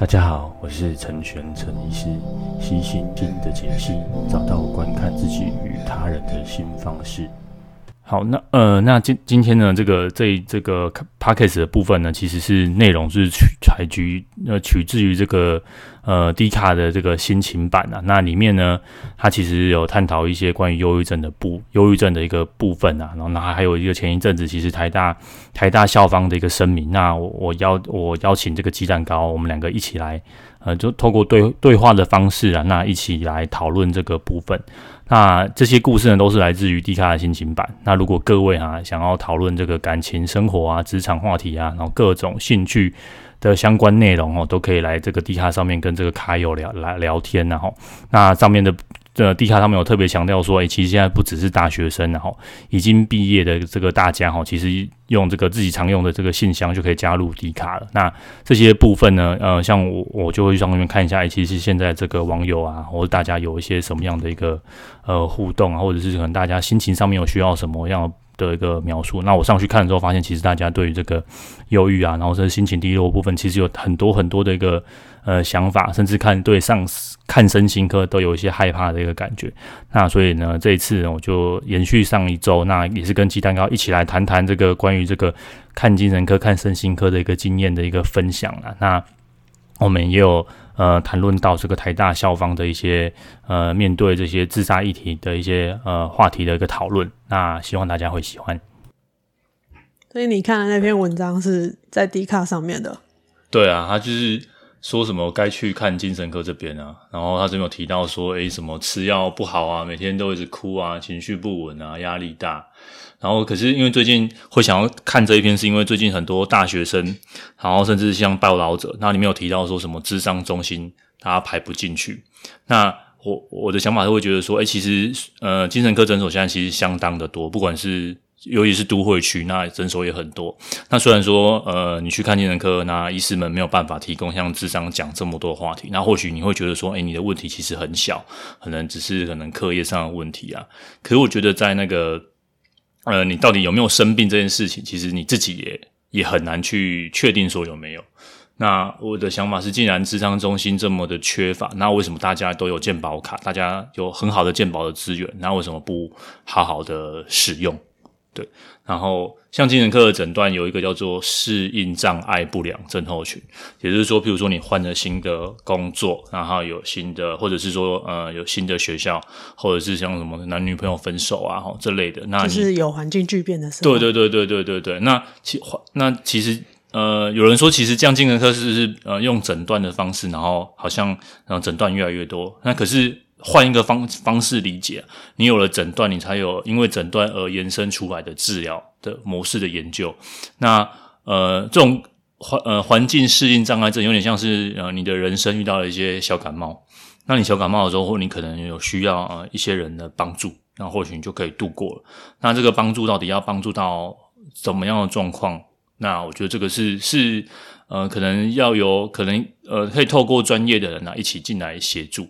大家好，我是陈玄陈医师，悉心经的解析，找到观看自己与他人的新方式。好，那呃，那今今天呢，这个这这个 podcast 的部分呢，其实是内容是取采取呃取自于这个呃 D 卡的这个心情版啊。那里面呢，它其实有探讨一些关于忧郁症的部忧郁症的一个部分啊。然后那还有一个前一阵子，其实台大台大校方的一个声明。那我我邀我邀请这个鸡蛋糕，我们两个一起来呃，就透过对对话的方式啊，那一起来讨论这个部分。那这些故事呢，都是来自于 D 卡的心情版。那如果各位哈想要讨论这个感情生活啊、职场话题啊，然后各种兴趣的相关内容哦，都可以来这个 D 卡上面跟这个卡友聊来聊天，然后那上面的。这 D 卡上面有特别强调说，诶，其实现在不只是大学生，然后已经毕业的这个大家哈，其实用这个自己常用的这个信箱就可以加入 D 卡了。那这些部分呢，呃，像我我就会去上面看一下，诶，其实现在这个网友啊，或者大家有一些什么样的一个呃互动啊，或者是可能大家心情上面有需要什么样的一个描述。那我上去看的时候，发现其实大家对于这个忧郁啊，然后这心情低落部分，其实有很多很多的一个。呃，想法甚至看对上司看身心科都有一些害怕的一个感觉。那所以呢，这一次我就延续上一周，那也是跟鸡蛋糕一起来谈谈这个关于这个看精神科、看身心科的一个经验的一个分享了。那我们也有呃谈论到这个台大校方的一些呃面对这些自杀议题的一些呃话题的一个讨论。那希望大家会喜欢。所以你看的那篇文章是在 D 卡上面的？对啊，他就是。说什么该去看精神科这边啊？然后他这边有提到说，诶，什么吃药不好啊，每天都一直哭啊，情绪不稳啊，压力大。然后可是因为最近会想要看这一篇，是因为最近很多大学生，然后甚至像报导者，那里面有提到说什么智商中心，他排不进去。那我我的想法是会觉得说，诶，其实呃，精神科诊所现在其实相当的多，不管是。尤其是都会区，那诊所也很多。那虽然说，呃，你去看精神科，那医师们没有办法提供像智商讲这么多话题。那或许你会觉得说，诶，你的问题其实很小，可能只是可能课业上的问题啊。可是我觉得，在那个，呃，你到底有没有生病这件事情，其实你自己也也很难去确定说有没有。那我的想法是，既然智商中心这么的缺乏，那为什么大家都有健保卡，大家有很好的健保的资源，那为什么不好好的使用？对，然后像精神科的诊断有一个叫做适应障碍不良症候群，也就是说，譬如说你换了新的工作，然后有新的，或者是说呃有新的学校，或者是像什么男女朋友分手啊，哈这类的，那就是有环境巨变的时候。对对对对对对对，那其那其实呃有人说，其实这样精神科是是呃用诊断的方式，然后好像然后诊断越来越多，那可是。换一个方方式理解，你有了诊断，你才有因为诊断而延伸出来的治疗的模式的研究。那呃，这种环呃环境适应障碍症有点像是呃你的人生遇到了一些小感冒，那你小感冒的时候，或你可能有需要呃一些人的帮助，那或许你就可以度过了。那这个帮助到底要帮助到怎么样的状况？那我觉得这个是是呃可能要有可能呃可以透过专业的人啊一起进来协助。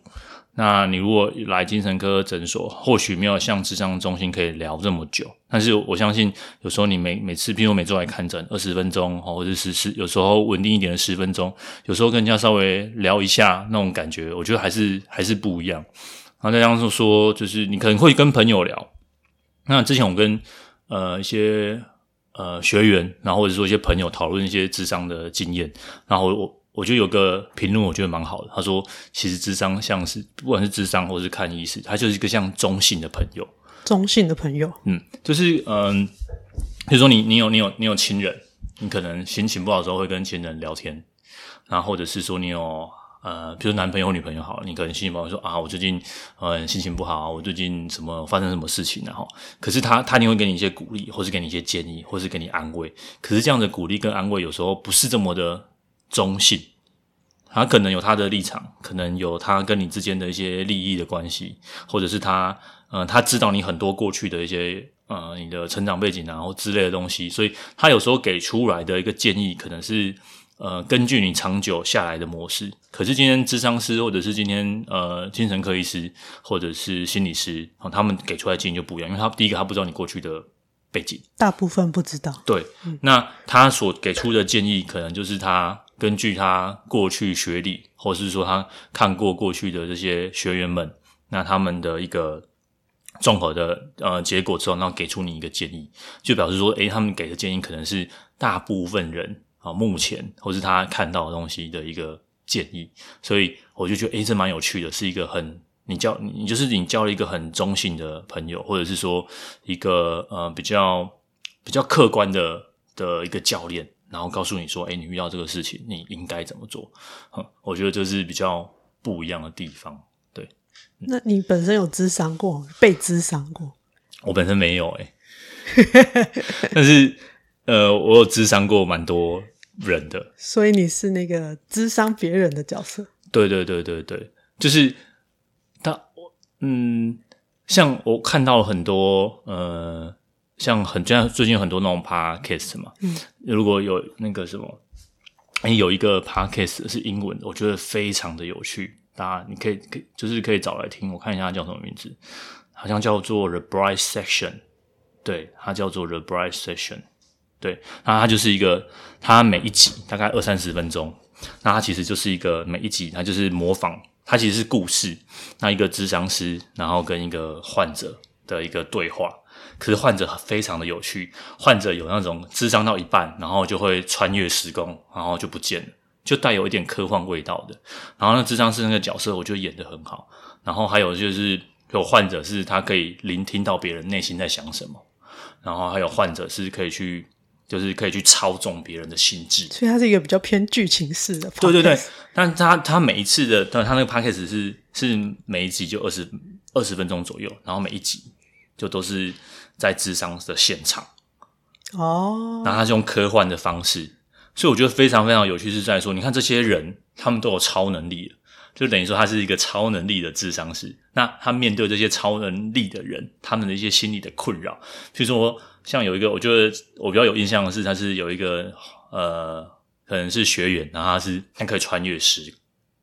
那你如果来精神科诊所，或许没有像智商中心可以聊这么久，但是我相信有时候你每每次，譬如每周来看诊二十分钟，或者是十，有时候稳定一点的十分钟，有时候跟人家稍微聊一下那种感觉，我觉得还是还是不一样。然后再加上说，就是你可能会跟朋友聊。那之前我跟呃一些呃学员，然后或者说一些朋友讨论一些智商的经验，然后我。我觉得有个评论，我觉得蛮好的。他说：“其实智商像是不管是智商或是看医师，他就是一个像中性的朋友。中性的朋友，嗯，就是嗯，比如说你你有你有你有亲人，你可能心情不好的时候会跟亲人聊天，然后或者是说你有呃，比如男朋友女朋友好了，你可能心情不好说啊，我最近呃心情不好，我最近什么发生什么事情，然后可是他他一定会给你一些鼓励，或是给你一些建议，或是给你安慰。可是这样的鼓励跟安慰有时候不是这么的。”中性，他可能有他的立场，可能有他跟你之间的一些利益的关系，或者是他，呃，他知道你很多过去的一些，呃，你的成长背景，然后之类的东西，所以他有时候给出来的一个建议，可能是，呃，根据你长久下来的模式。可是今天智商师，或者是今天，呃，精神科医师，或者是心理师，哦，他们给出来的建议就不一样，因为他第一个他不知道你过去的背景，大部分不知道。对，嗯，那他所给出的建议，可能就是他。根据他过去学历，或是说他看过过去的这些学员们，那他们的一个综合的呃结果之后，那给出你一个建议，就表示说，诶，他们给的建议可能是大部分人啊目前或是他看到的东西的一个建议，所以我就觉得，诶，这蛮有趣的，是一个很。你交你就是你交了一个很中性的朋友，或者是说一个呃比较比较客观的的一个教练，然后告诉你说，哎，你遇到这个事情，你应该怎么做？哼，我觉得这是比较不一样的地方。对，那你本身有咨商过，被咨商过？我本身没有哎、欸，但是呃，我有咨商过蛮多人的，所以你是那个咨商别人的角色？对对对对对，就是他。嗯，像我看到了很多，呃，像很像最近有很多那种 podcast 嘛，嗯，如果有那个什么，哎，有一个 podcast 是英文的，我觉得非常的有趣，大家你可以可以就是可以找来听，我看一下它叫什么名字，好像叫做 The Bright Section，对，它叫做 The Bright Section，对，那它就是一个，它每一集大概二三十分钟，那它其实就是一个每一集它就是模仿。它其实是故事，那一个咨商师，然后跟一个患者的一个对话。可是患者非常的有趣，患者有那种智商到一半，然后就会穿越时空，然后就不见了，就带有一点科幻味道的。然后那智商是那个角色，我觉得演得很好。然后还有就是有患者是他可以聆听到别人内心在想什么，然后还有患者是可以去。就是可以去操纵别人的心智，所以它是一个比较偏剧情式的。对对对，但他他每一次的，但他那个 podcast 是是每一集就二十二十分钟左右，然后每一集就都是在智商的现场哦。然后他是用科幻的方式，所以我觉得非常非常有趣，是在说，你看这些人，他们都有超能力，就等于说他是一个超能力的智商师。那他面对这些超能力的人，他们的一些心理的困扰，比如说。像有一个，我觉得我比较有印象的是，他是有一个呃，可能是学员，然后他是他可以穿越时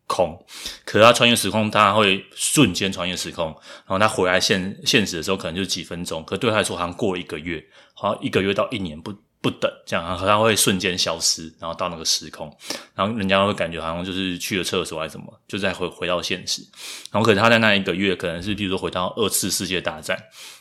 空，可是他穿越时空，他会瞬间穿越时空，然后他回来现现实的时候，可能就几分钟，可对他来说，好像过了一个月，好像一个月到一年不不等，这样，然后他会瞬间消失，然后到那个时空，然后人家会感觉好像就是去了厕所还是什么，就再回回到现实，然后可是他在那一个月，可能是比如说回到二次世界大战。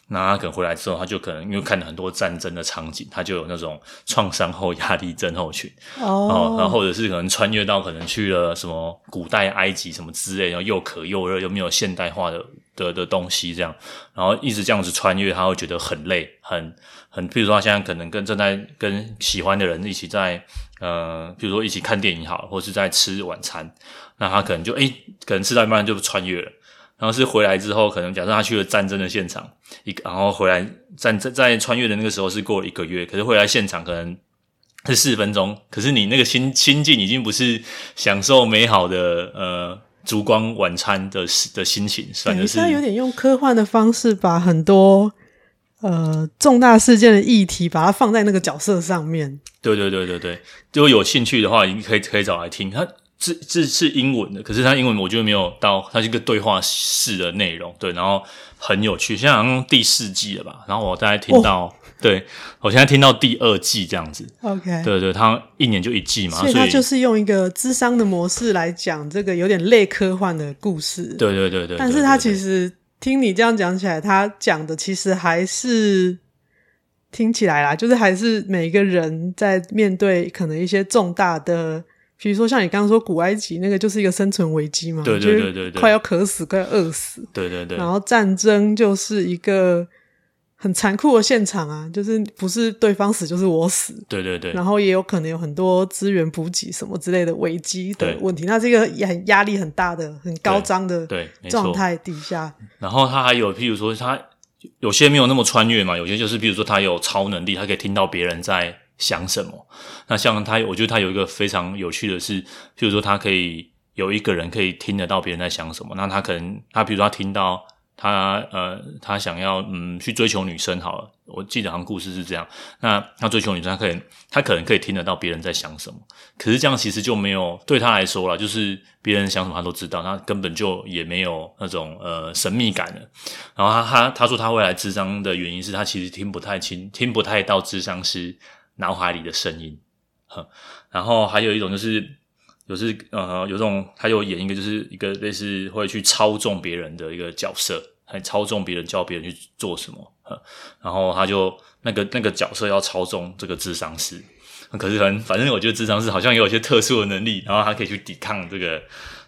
那他可能回来之后，他就可能因为看了很多战争的场景，他就有那种创伤后压力症候群。哦，然后或者是可能穿越到可能去了什么古代埃及什么之类，然后又渴又热，又没有现代化的的的东西这样，然后一直这样子穿越，他会觉得很累，很很，比如说他现在可能跟正在跟喜欢的人一起在呃，比如说一起看电影好，或是在吃晚餐，那他可能就诶、欸，可能吃到一半就穿越了。然后是回来之后，可能假设他去了战争的现场，一个然后回来战争在穿越的那个时候是过了一个月，可是回来现场可能是四分钟，可是你那个心心境已经不是享受美好的呃烛光晚餐的的心情，反而是他有点用科幻的方式把很多呃重大事件的议题把它放在那个角色上面。对对对对对，如果有兴趣的话，你可以可以找来听他。是是是英文的，可是它英文我觉得没有到，它是一个对话式的内容，对，然后很有趣。现在好像第四季了吧？然后我大概听到，哦、对我现在听到第二季这样子。OK，对对，它一年就一季嘛，所以它就是用一个智商的模式来讲这个有点类科幻的故事。对对对对，但是它其实听你这样讲起来，它讲的其实还是听起来啦，就是还是每一个人在面对可能一些重大的。比如说，像你刚刚说古埃及那个，就是一个生存危机嘛，对对对对，快要渴死，快要饿死，对对对。然后战争就是一个很残酷的现场啊，就是不是对方死就是我死，对对对。然后也有可能有很多资源补给什么之类的危机的问题，那这个也很压力很大的、很高涨的对状态底下。然后他还有，譬如说，他有些没有那么穿越嘛，有些就是，譬如说他有超能力，他可以听到别人在。想什么？那像他，我觉得他有一个非常有趣的是，譬如说他可以有一个人可以听得到别人在想什么。那他可能，他比如说他听到他呃，他想要嗯去追求女生好了。我记得好像故事是这样。那他追求女生，他可能他可能可以听得到别人在想什么。可是这样其实就没有对他来说啦，就是别人想什么他都知道，他根本就也没有那种呃神秘感了。然后他他他说他会来智商的原因是他其实听不太清，听不太到智商师脑海里的声音，哼，然后还有一种就是有是呃有种，他有演一个就是一个类似会去操纵别人的一个角色，还操纵别人，叫别人去做什么，然后他就那个那个角色要操纵这个智商师，可是很反正我觉得智商师好像也有一些特殊的能力，然后他可以去抵抗这个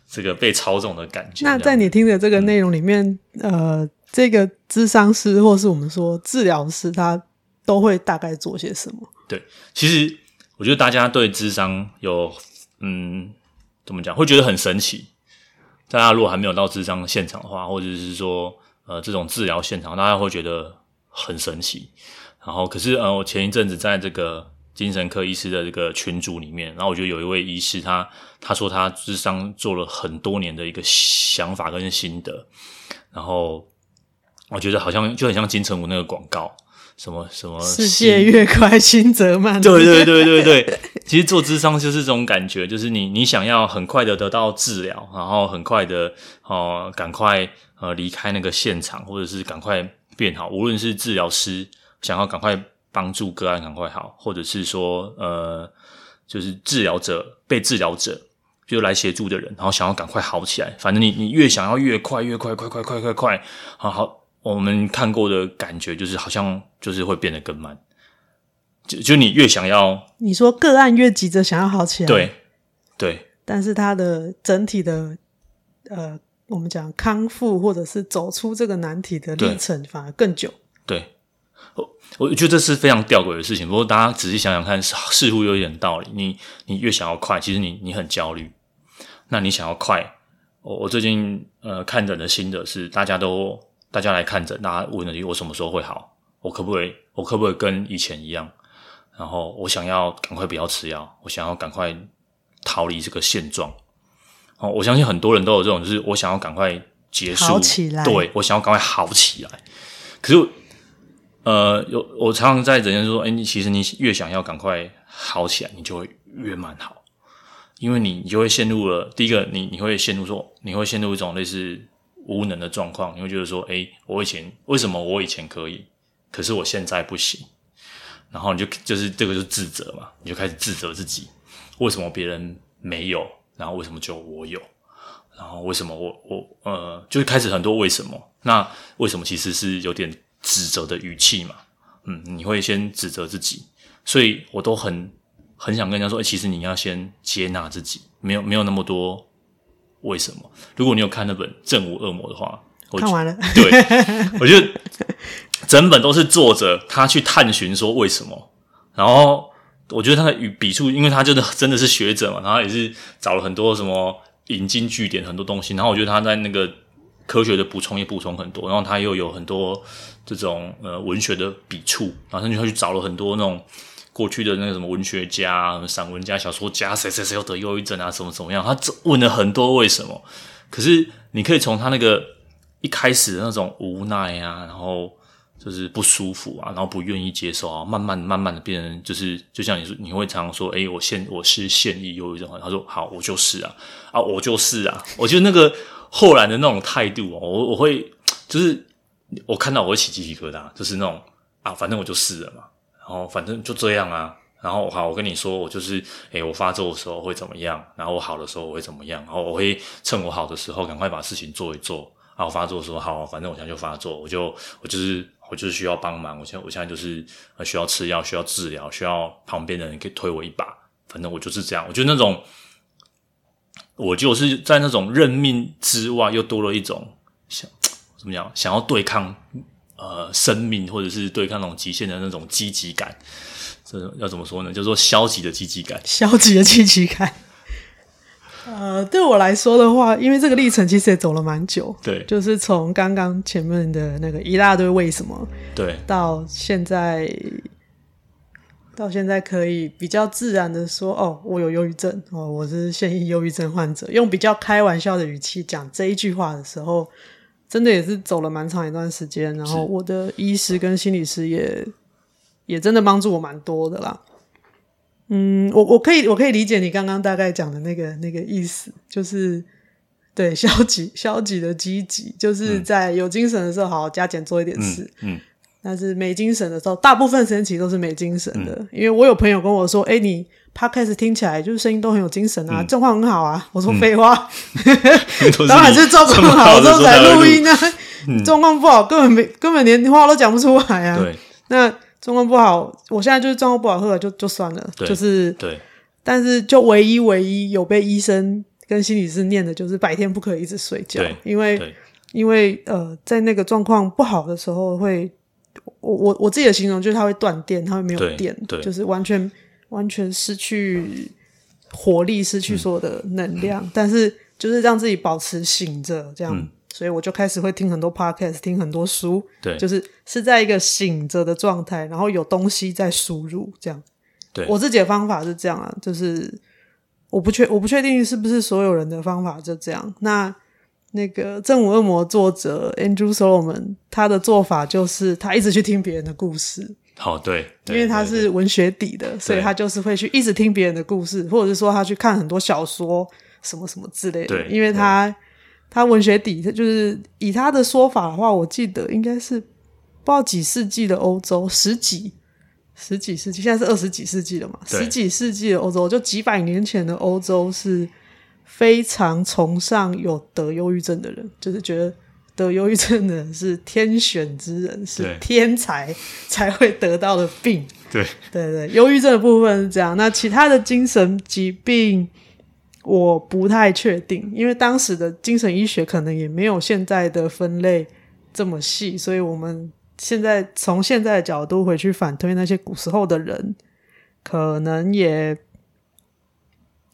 这个被操纵的感觉。那在你听的这个内容里面，嗯、呃，这个智商师或是我们说治疗师，他都会大概做些什么？对，其实我觉得大家对智商有。嗯，怎么讲？会觉得很神奇。大家如果还没有到智商现场的话，或者是说，呃，这种治疗现场，大家会觉得很神奇。然后，可是，呃，我前一阵子在这个精神科医师的这个群组里面，然后我觉得有一位医师他，他说他智商做了很多年的一个想法跟心得。然后，我觉得好像就很像金城武那个广告。什么什么？世界越快，心则慢。对对对对对，其实做咨商就是这种感觉，就是你你想要很快的得到治疗，然后很快的哦，赶快呃离开那个现场，或者是赶快变好。无论是治疗师想要赶快帮助个案赶快好，或者是说呃，就是治疗者被治疗者就来协助的人，然后想要赶快好起来。反正你你越想要越快越快快快快快快，好好。我们看过的感觉就是，好像就是会变得更慢。就就你越想要，你说个案越急着想要好起来，对对。但是他的整体的呃，我们讲康复或者是走出这个难题的历程反而更久。对，我我觉得这是非常吊诡的事情。不过大家仔细想想看，似乎有一点道理。你你越想要快，其实你你很焦虑。那你想要快，我我最近呃看诊的心得是，大家都。大家来看诊，大家问的我什么时候会好？我可不可以？我可不可以跟以前一样？然后我想要赶快不要吃药，我想要赶快逃离这个现状。哦，我相信很多人都有这种，就是我想要赶快结束，好起来。对，我想要赶快好起来。可是，呃，有我常常在人家说，哎，你其实你越想要赶快好起来，你就会越慢好，因为你你就会陷入了第一个，你你会陷入说，你会陷入一种类似。无能的状况，你会觉得说：“哎，我以前为什么我以前可以，可是我现在不行？”然后你就就是这个就自责嘛，你就开始自责自己，为什么别人没有，然后为什么就我有，然后为什么我我呃，就开始很多为什么？那为什么其实是有点指责的语气嘛？嗯，你会先指责自己，所以我都很很想跟人家说：“，其实你要先接纳自己，没有没有那么多。”为什么？如果你有看那本《正午恶魔》的话，我看完了。对，我觉得整本都是作者他去探寻说为什么。然后我觉得他的语笔触，因为他真的真的是学者嘛，然后也是找了很多什么引经据典很多东西。然后我觉得他在那个科学的补充也补充很多，然后他又有很多这种呃文学的笔触，然后他就去找了很多那种。过去的那个什么文学家、散文家、小说家，谁谁谁又得忧郁症啊？什么怎么样？他问了很多为什么，可是你可以从他那个一开始的那种无奈啊，然后就是不舒服啊，然后不愿意接受啊，慢慢慢慢的变成就是，就像你说，你会常常说，诶，我现我是现役忧郁症。他说，好，我就是啊，啊，我就是啊。我觉得那个后来的那种态度，我我会就是我看到我会起鸡皮疙瘩，就是那种啊，反正我就是了嘛。然后反正就这样啊，然后好，我跟你说，我就是，诶，我发作的时候会怎么样，然后我好的时候我会怎么样，然后我会趁我好的时候赶快把事情做一做，然后发作说好，反正我现在就发作，我就我就是我就是需要帮忙，我现在我现在就是需要吃药，需要治疗，需要旁边的人可以推我一把，反正我就是这样，我觉得那种，我就是在那种认命之外，又多了一种想怎么讲，想要对抗。呃，生命或者是对抗那种极限的那种积极感，这要怎么说呢？叫做消极的积极感。消极的积极感。呃，对我来说的话，因为这个历程其实也走了蛮久，对，就是从刚刚前面的那个一大堆为什么，对，到现在，到现在可以比较自然的说，哦，我有忧郁症，哦，我是现役忧郁症患者，用比较开玩笑的语气讲这一句话的时候。真的也是走了蛮长一段时间，然后我的医师跟心理师也也真的帮助我蛮多的啦。嗯，我我可以我可以理解你刚刚大概讲的那个那个意思，就是对消极消极的积极，就是在有精神的时候好好加减做一点事，嗯，嗯，但是没精神的时候，大部分时间其实都是没精神的。嗯，因为我有朋友跟我说，哎，你 Podcast 听起来就是声音都很有精神啊，状况、嗯、很好啊。我说废话，嗯、当然是状况好之后才录音啊。状况、嗯、不好，根本没根本连话都讲不出来啊。对，那状况不好，我现在就是状况不好，喝了就就算了，就是对。但是就唯一唯一有被医生跟心理师念的就是白天不可以一直睡觉，因为因为呃，在那个状况不好的时候会，我我我自己的形容就是它会断电，它会没有电，就是完全。完全失去活力，失去所有的能量，嗯、但是就是让自己保持醒着，这样，嗯、所以我就开始会听很多 podcast，听很多书，对，就是是在一个醒着的状态，然后有东西在输入，这样。对，我自己的方法是这样啊，就是我不确我不确定是不是所有人的方法就这样。那那个正午恶魔作者 Andrew Solomon 他的做法就是他一直去听别人的故事。好、哦，对，因为他是文学底的，所以他就是会去一直听别人的故事，或者是说他去看很多小说，什么什么之类的。对，因为他对他文学底，他就是以他的说法的话，我记得应该是不知道几世纪的欧洲，十几十几世纪，现在是二十几世纪了嘛？十几世纪的欧洲，就几百年前的欧洲是非常崇尚有得忧郁症的人，就是觉得。得忧郁症的人是天选之人，是天才才会得到的病。对对对，忧郁症的部分是这样。那其他的精神疾病，我不太确定，因为当时的精神医学可能也没有现在的分类这么细，所以我们现在从现在的角度回去反推那些古时候的人，可能也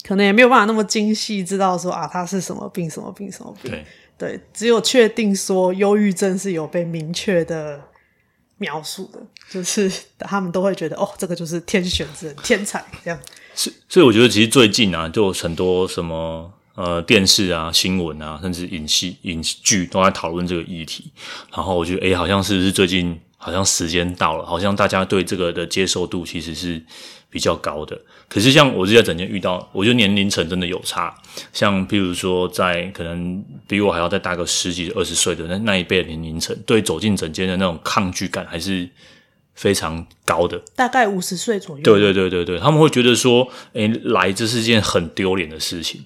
可能也没有办法那么精细知道说啊，他是什么病，什么病，什么病。对。只有确定说忧郁症是有被明确的描述的，就是 他们都会觉得哦，这个就是天选之人、天才这样。所，所以我觉得其实最近啊，就很多什么呃电视啊、新闻啊，甚至影戏、影剧都在讨论这个议题。然后我觉得，诶，好像是不是最近好像时间到了，好像大家对这个的接受度其实是比较高的。可是像我这在整间遇到，我觉得年龄层真的有差。像譬如说，在可能比我还要再大个十几、二十岁的那那一辈的年龄层，对走进整间的那种抗拒感还是非常高的。大概五十岁左右。对对对对对，他们会觉得说，诶，来这是件很丢脸的事情，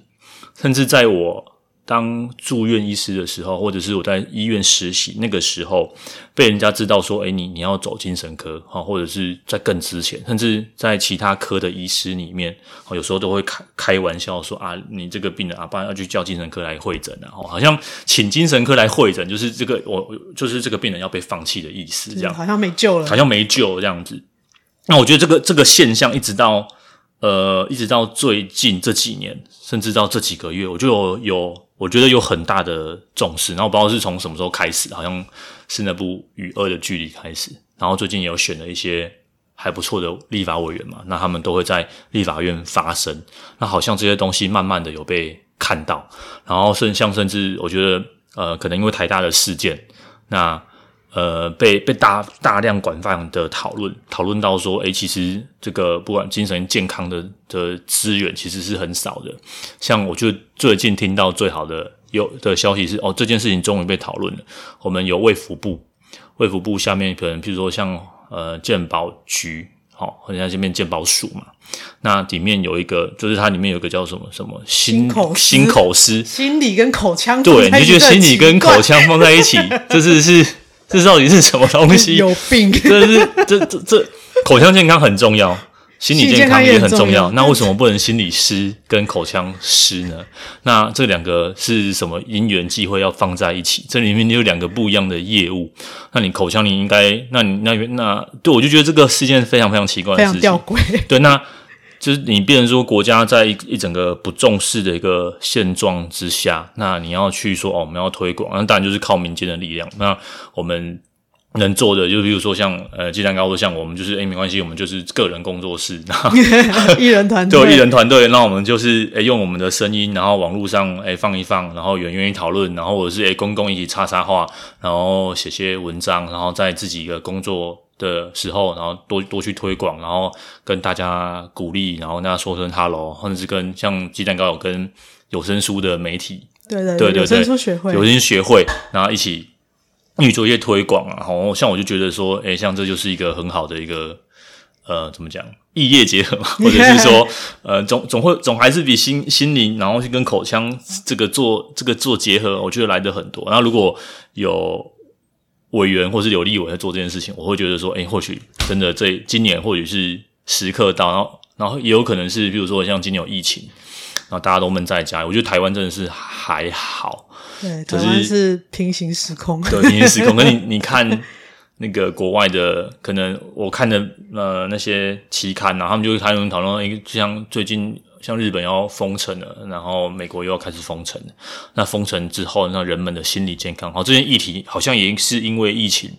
甚至在我。当住院医师的时候，或者是我在医院实习那个时候，被人家知道说，诶，你你要走精神科，或者是在更之前，甚至在其他科的医师里面，有时候都会开开玩笑说啊，你这个病人啊，不然要去叫精神科来会诊啊，好像请精神科来会诊，就是这个我就是这个病人要被放弃的意思，这样好像没救了，好像没救这样子。那我觉得这个这个现象一直到呃，一直到最近这几年，甚至到这几个月，我就有有。我觉得有很大的重视，然后不知道是从什么时候开始，好像是那部《与恶的距离》开始，然后最近也有选了一些还不错的立法委员嘛，那他们都会在立法院发声，那好像这些东西慢慢的有被看到，然后甚像甚至我觉得呃，可能因为台大的事件，那。呃，被被大大量广泛的讨论，讨论到说，诶，其实这个不管精神健康的的资源其实是很少的。像我就最近听到最好的有的消息是，哦，这件事情终于被讨论了。我们有卫福部，卫福部下面可能譬如说像呃健保局，好、哦，或者像这边健保署嘛，那里面有一个，就是它里面有一个叫什么什么心心口心口司，心理跟口腔对，你就觉得心理跟口腔放在一起，这是是。这到底是什么东西？有病！这是这这这口腔健康很重要，心理健康也很重要。那为什么不能心理师跟口腔师呢？那这两个是什么因缘际会要放在一起？这里面有两个不一样的业务。那你口腔你应该，那你那那对我就觉得这个是件非常非常奇怪的事情，非常吊诡。对，那。就是你变成说国家在一一整个不重视的一个现状之下，那你要去说哦，我们要推广，那当然就是靠民间的力量。那我们能做的，就比如说像呃，鸡蛋糕，像我们就是诶、欸，没关系，我们就是个人工作室，然后艺人团队，对，艺人团队，那我们就是诶、欸，用我们的声音，然后网络上诶、欸、放一放，然后有人愿意讨论，然后或者是诶、欸、公共一起插插话，然后写些文章，然后在自己的工作。的时候，然后多多去推广，然后跟大家鼓励，然后跟大家说声 hello，或者是跟像鸡蛋糕有跟有声书的媒体，对对对对，有声书学会，有声学会，然后一起一起做一些推广啊。然后像我就觉得说，诶，像这就是一个很好的一个呃，怎么讲，异业结合，或者是说，呃，总总会总还是比心心灵，然后去跟口腔这个做这个做结合，我觉得来得很多。然后如果有委员或是有立委在做这件事情，我会觉得说，哎，或许真的这今年或许是时刻到，然后然后也有可能是，比如说像今年有疫情，然后大家都闷在家，我觉得台湾真的是还好，对，台湾是平行时空，对，平行时空。那你 你看。那个国外的可能我看的呃那些期刊啊，他们就会开始讨论一个，就像最近像日本要封城了，然后美国又要开始封城了。那封城之后，那人们的心理健康，好，这件议题好像也是因为疫情，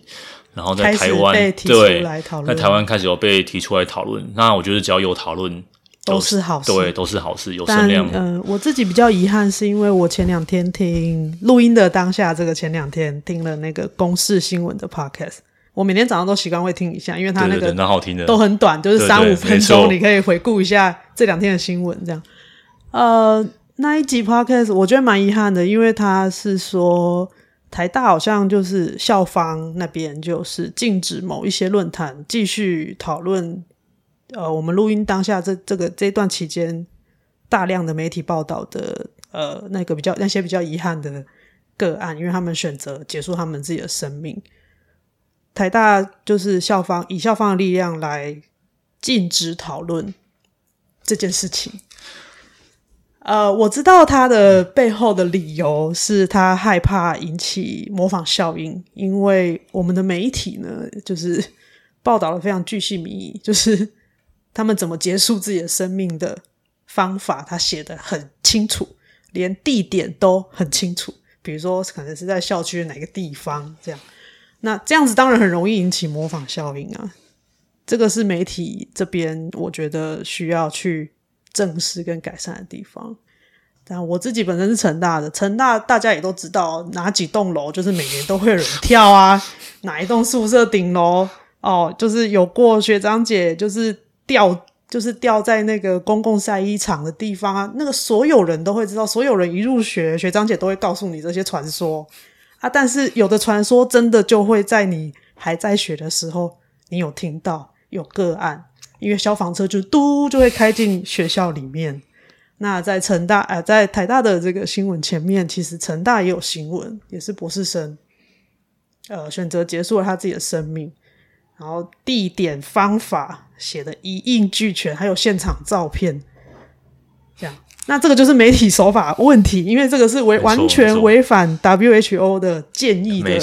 然后在台湾对，在台湾开始有被提出来讨论。那我觉得只要有讨论都是好事，对，都是好事，有声量。嗯、呃，我自己比较遗憾是因为我前两天听录音的当下，这个前两天听了那个公视新闻的 podcast。我每天早上都习惯会听一下，因为他那个都很短，就是三五分钟，你可以回顾一下这两天的新闻。这样，呃，那一集 podcast 我觉得蛮遗憾的，因为他是说台大好像就是校方那边就是禁止某一些论坛继续讨论。呃，我们录音当下这这个这段期间大量的媒体报道的呃那个比较那些比较遗憾的个案，因为他们选择结束他们自己的生命。台大就是校方以校方的力量来禁止讨论这件事情。呃，我知道他的背后的理由是他害怕引起模仿效应，因为我们的媒体呢，就是报道的非常巨细靡遗，就是他们怎么结束自己的生命的方法，他写得很清楚，连地点都很清楚，比如说可能是在校区的哪个地方这样。那这样子当然很容易引起模仿效应啊，这个是媒体这边我觉得需要去正视跟改善的地方。但我自己本身是成大的，成大大家也都知道哪几栋楼就是每年都会有人跳啊，哪一栋宿舍顶楼哦，就是有过学长姐就是掉就是掉在那个公共晒衣场的地方啊，那个所有人都会知道，所有人一入学，学长姐都会告诉你这些传说。啊！但是有的传说真的就会在你还在学的时候，你有听到有个案，因为消防车就嘟就会开进学校里面。那在成大，呃，在台大的这个新闻前面，其实成大也有新闻，也是博士生，呃，选择结束了他自己的生命，然后地点方法写的一应俱全，还有现场照片，这样。那这个就是媒体手法问题，因为这个是违完全违反 WHO 的建议的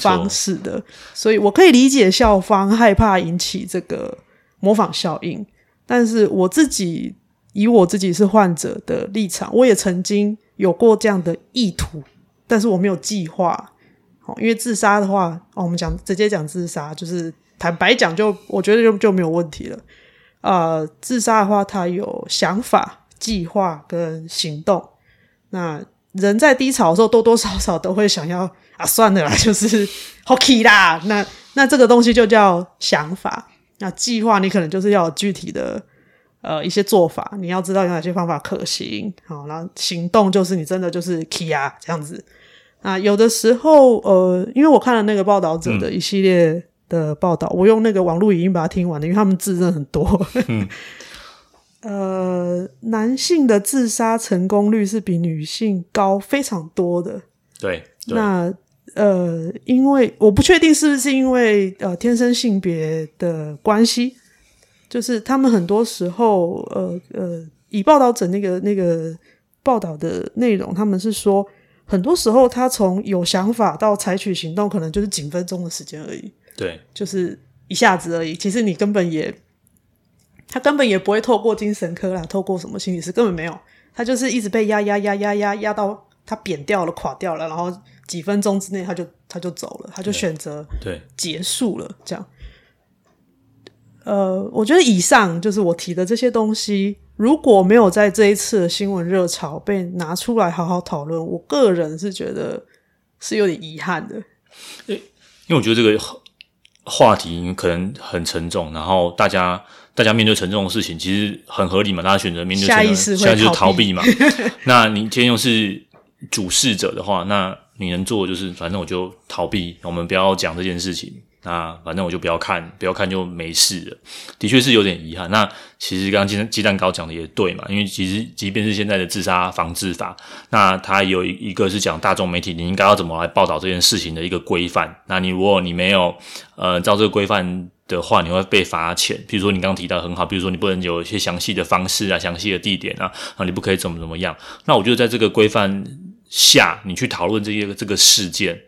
方式的，所以我可以理解校方害怕引起这个模仿效应。但是我自己以我自己是患者的立场，我也曾经有过这样的意图，但是我没有计划。哦，因为自杀的话，哦，我们讲直接讲自杀，就是坦白讲，就我觉得就就没有问题了。呃，自杀的话，他有想法。计划跟行动，那人在低潮的时候，多多少少都会想要啊，算了啦，就是 hockey 啦。那那这个东西就叫想法。那计划你可能就是要有具体的呃一些做法，你要知道有哪些方法可行。好，然后行动就是你真的就是 key 啊这样子。啊，有的时候呃，因为我看了那个报道者的一系列的报道，嗯、我用那个网络语音把它听完了，因为他们字真的很多。嗯 呃，男性的自杀成功率是比女性高非常多的。对，对那呃，因为我不确定是不是因为呃天生性别的关系，就是他们很多时候呃呃，以报道者那个那个报道的内容，他们是说很多时候他从有想法到采取行动，可能就是几分钟的时间而已。对，就是一下子而已。其实你根本也。他根本也不会透过精神科啦，透过什么心理师根本没有，他就是一直被压压压压压压到他扁掉了、垮掉了，然后几分钟之内他就他就走了，他就选择对结束了这样。呃，我觉得以上就是我提的这些东西，如果没有在这一次的新闻热潮被拿出来好好讨论，我个人是觉得是有点遗憾的。因为我觉得这个话题可能很沉重，然后大家。大家面对沉重的事情，其实很合理嘛。大家选择面对沉重，下意识现在就是逃避嘛。那你今天又是主事者的话，那你能做的就是，反正我就逃避。我们不要讲这件事情。那反正我就不要看，不要看就没事了。的确是有点遗憾。那其实刚刚鸡蛋鸡蛋糕讲的也对嘛，因为其实即便是现在的自杀防治法，那它有一一个是讲大众媒体你应该要怎么来报道这件事情的一个规范。那你如果你没有呃照这个规范的话，你会被罚钱。比如说你刚刚提到很好，比如说你不能有一些详细的方式啊、详细的地点啊，啊你不可以怎么怎么样。那我觉得在这个规范下，你去讨论这些这个事件，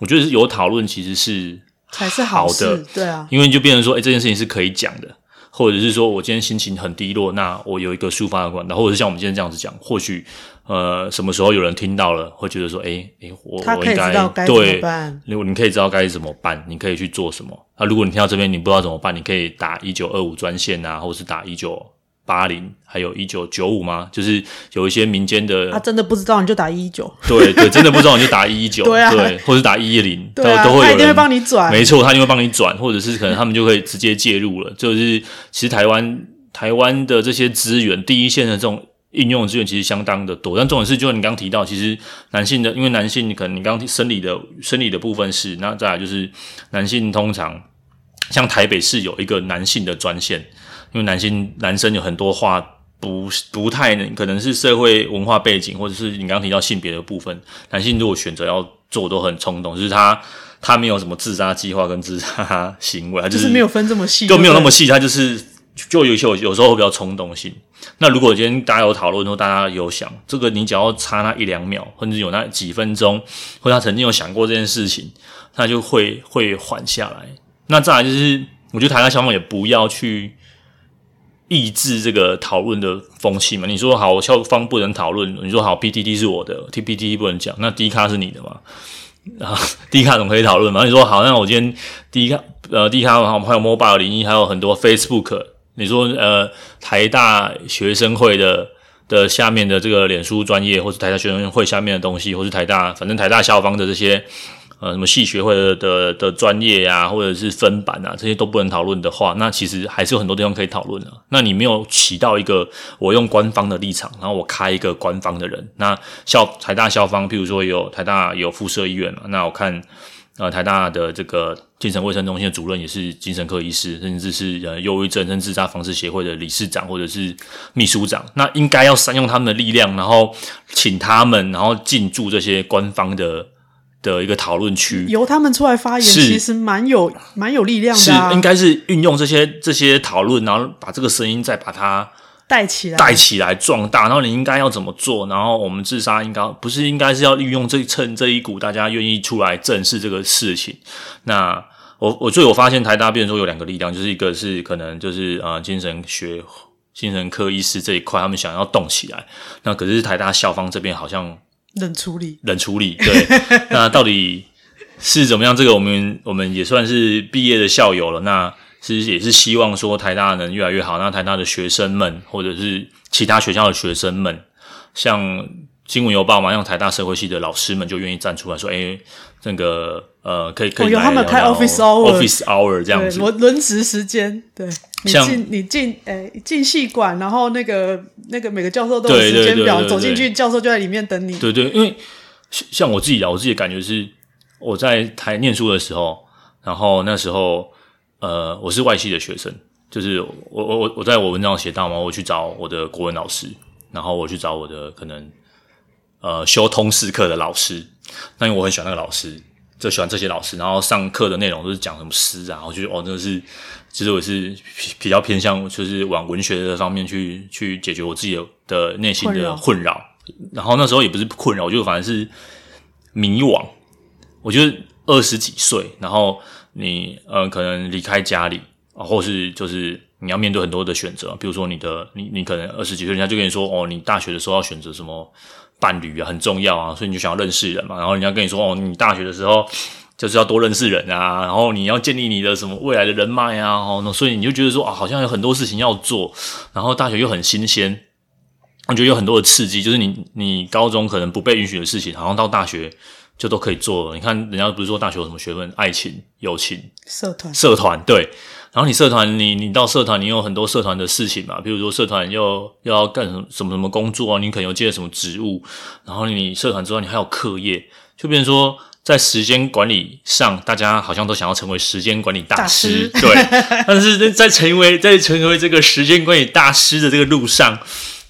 我觉得有讨论其实是。才是好，的，对啊，因为就变成说，哎、欸，这件事情是可以讲的，或者是说我今天心情很低落，那我有一个抒发的管道，或者是像我们今天这样子讲，或许呃，什么时候有人听到了，会觉得说，哎、欸，哎、欸，我我应该对，如果你可以知道该怎么办，你可以去做什么啊？如果你听到这边你不知道怎么办，你可以打一九二五专线啊，或者是打一九。八零还有一九九五吗？就是有一些民间的，他真的不知道你就打一一九，对对，真的不知道你就打一一九，对啊，对，或者打一一零，都都会有人，他一定会帮你转，没错，他一定会帮你转，或者是可能他们就可以直接介入了。就是其实台湾台湾的这些资源，第一线的这种应用资源其实相当的多，但重点是，就你刚刚提到，其实男性的，因为男性可能你刚刚生理的生理的部分是，那再来就是男性通常像台北市有一个男性的专线。因为男性男生有很多话不不太能，可能是社会文化背景，或者是你刚刚提到性别的部分。男性如果选择要做，都很冲动，就是他他没有什么自杀计划跟自杀行为，他就是、就是没有分这么细，就没有那么细，他就是就有些有时候会比较冲动性。那如果今天大家有讨论，说大家有想这个，你只要差那一两秒，或者有那几分钟，或者他曾经有想过这件事情，他就会会缓下来。那再来就是，我觉得台大消防也不要去。抑制这个讨论的风气嘛？你说好，校方不能讨论。你说好，PTT 是我的，PTT 不能讲。那 D 卡是你的嘛？啊，D 卡总可以讨论嘛？你说好，那我今天 D 卡呃 D 卡还有 Mobile 零一，还有很多 Facebook。你说呃台大学生会的的下面的这个脸书专业，或是台大学生会下面的东西，或是台大反正台大校方的这些。呃，什么系学会的的专业啊，或者是分版啊，这些都不能讨论的话，那其实还是有很多地方可以讨论的。那你没有起到一个我用官方的立场，然后我开一个官方的人。那校台大校方，譬如说有台大有附设医院嘛，那我看呃台大的这个精神卫生中心的主任也是精神科医师，甚至是呃忧郁症跟自杀防治协会的理事长或者是秘书长，那应该要善用他们的力量，然后请他们，然后进驻这些官方的。的一个讨论区，由他们出来发言，其实蛮有蛮有力量的，啊。是应该是运用这些这些讨论，然后把这个声音再把它带起来，带起来壮大。然后你应该要怎么做？然后我们自杀应该不是应该是要运用这趁这一股大家愿意出来正视这个事情。那我我最后发现台大变成说有两个力量，就是一个是可能就是呃精神学精神科医师这一块，他们想要动起来。那可是台大校方这边好像。冷处理，冷处理，对。那到底是怎么样？这个我们我们也算是毕业的校友了。那其实也是希望说台大能越来越好。那台大的学生们，或者是其他学校的学生们，像新闻邮报嘛，像台大社会系的老师们就愿意站出来说：“哎，那个呃，可以可以来聊聊。”有他们开 office hour，office hour 这样子，轮轮值时间，对。你进你进诶进系馆，然后那个那个每个教授都有时间表，走进去，教授就在里面等你。对对，因为像我自己啊，我自己的感觉是，我在台念书的时候，然后那时候呃，我是外系的学生，就是我我我我在我文章写到嘛，我去找我的国文老师，然后我去找我的可能呃修通识课的老师，那因为我很喜欢那个老师。就喜欢这些老师，然后上课的内容都是讲什么诗啊，我觉得哦，真的是，其实我是比较偏向就是往文学的方面去去解决我自己的的内心的困扰。然后那时候也不是困扰，我就反正是迷惘。我觉得二十几岁，然后你呃可能离开家里啊，或是就是你要面对很多的选择，比如说你的你你可能二十几岁，人家就跟你说哦，你大学的时候要选择什么。伴侣啊，很重要啊，所以你就想要认识人嘛。然后人家跟你说，哦，你大学的时候就是要多认识人啊，然后你要建立你的什么未来的人脉啊，哦，所以你就觉得说啊，好像有很多事情要做。然后大学又很新鲜，我觉得有很多的刺激，就是你你高中可能不被允许的事情，好像到大学就都可以做了。你看人家不是说大学有什么学问，爱情、友情、社团、社团，对。然后你社团，你你到社团，你有很多社团的事情嘛，比如说社团又要干什么什么什么工作啊，你可能有接什么职务，然后你社团之外，你还有课业，就变成说在时间管理上，大家好像都想要成为时间管理大师，大师对。但是在成为在成为这个时间管理大师的这个路上，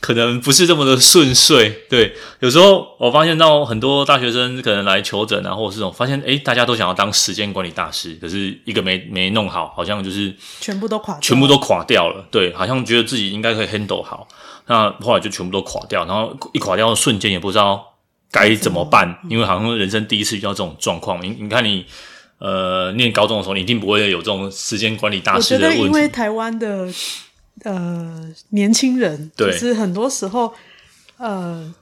可能不是这么的顺遂。对，有时候我发现到很多大学生可能来求诊啊，或者是这种发现，诶，大家都想要当时间管理大师，可是一个没没弄好，好像就是全部都垮，全部都垮掉了。对，好像觉得自己应该可以 handle 好，那后来就全部都垮掉，然后一垮掉的瞬间也不知道。该怎么办？因为好像人生第一次遇到这种状况。你你看你，呃，念高中的时候，你一定不会有这种时间管理大师的问题。我觉得，因为台湾的呃年轻人，对，就是很多时候，呃，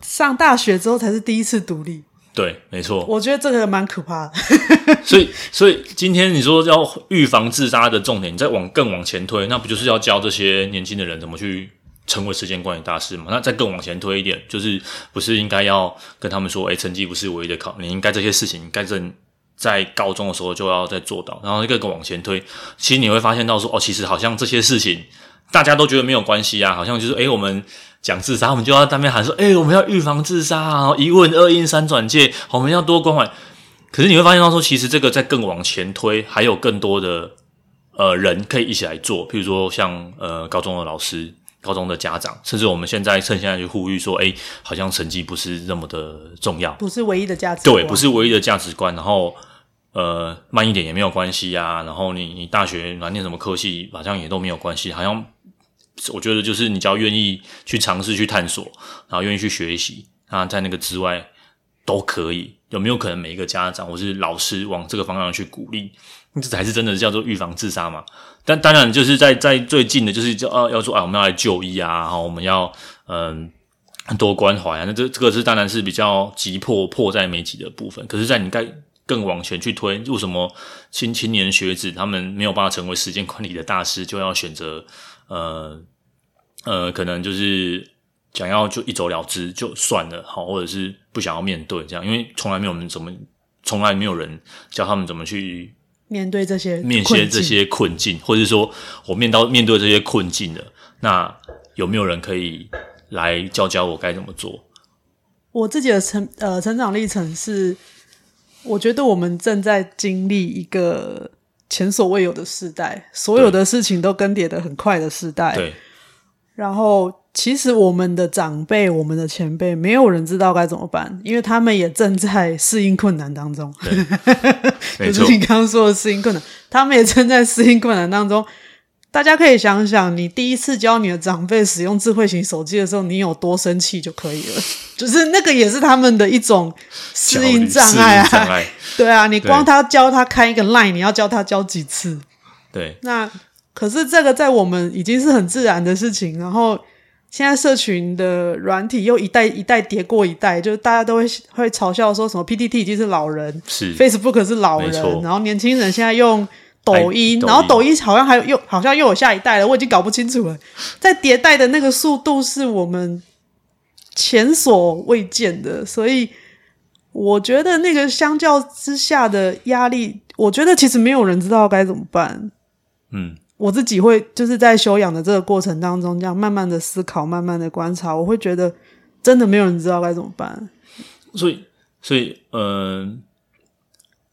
上大学之后才是第一次独立。对，没错。我觉得这个蛮可怕的。所以，所以今天你说要预防自杀的重点，你再往更往前推，那不就是要教这些年轻的人怎么去？成为时间管理大师嘛？那再更往前推一点，就是不是应该要跟他们说，诶、欸，成绩不是唯一的考，你应该这些事情，该在在高中的时候就要再做到。然后一个更往前推，其实你会发现到说，哦，其实好像这些事情大家都觉得没有关系啊，好像就是，诶、欸，我们讲自杀，我们就要当面喊说，诶、欸，我们要预防自杀啊，一问二应三转介，我们要多关怀。可是你会发现到说，其实这个在更往前推，还有更多的呃人可以一起来做，譬如说像呃高中的老师。高中的家长，甚至我们现在趁现在去呼吁说，哎，好像成绩不是那么的重要，不是唯一的价值观，对，不是唯一的价值观。然后，呃，慢一点也没有关系呀。然后你你大学来念什么科系，好像也都没有关系。好像我觉得就是你只要愿意去尝试去探索，然后愿意去学习，那在那个之外都可以。有没有可能每一个家长或是老师往这个方向去鼓励？这才是真的叫做预防自杀嘛？但当然，就是在在最近的，就是叫啊，要说啊，我们要来就医啊，然后我们要嗯多关怀啊。那这这个是当然是比较急迫、迫在眉睫的部分。可是，在你该更往前去推，为什么青青年学子他们没有办法成为时间管理的大师，就要选择呃呃，可能就是想要就一走了之就算了，好，或者是不想要面对这样，因为从来没有人怎么，从来没有人教他们怎么去。面对这些面对这些困境，或者是说我面到面对这些困境的，那有没有人可以来教教我该怎么做？我自己的成呃成长历程是，我觉得我们正在经历一个前所未有的时代，所有的事情都更迭的很快的时代。对，然后。其实我们的长辈、我们的前辈，没有人知道该怎么办，因为他们也正在适应困难当中。对，就是你刚刚说的适应困难，他们也正在适应困难当中。大家可以想想，你第一次教你的长辈使用智慧型手机的时候，你有多生气就可以了。就是那个也是他们的一种适应障碍啊。对啊，你光他教他开一个 Line，你要教他教几次？对。那可是这个在我们已经是很自然的事情，然后。现在社群的软体又一代一代叠过一代，就是大家都会会嘲笑说什么 PTT 已经是老人，是 Facebook 是老人，然后年轻人现在用抖音，然后抖音好像还有又好像又有下一代了，我已经搞不清楚了。在迭代的那个速度是我们前所未见的，所以我觉得那个相较之下的压力，我觉得其实没有人知道该怎么办。嗯。我自己会就是在休养的这个过程当中，这样慢慢的思考，慢慢的观察，我会觉得真的没有人知道该怎么办。所以，所以，嗯、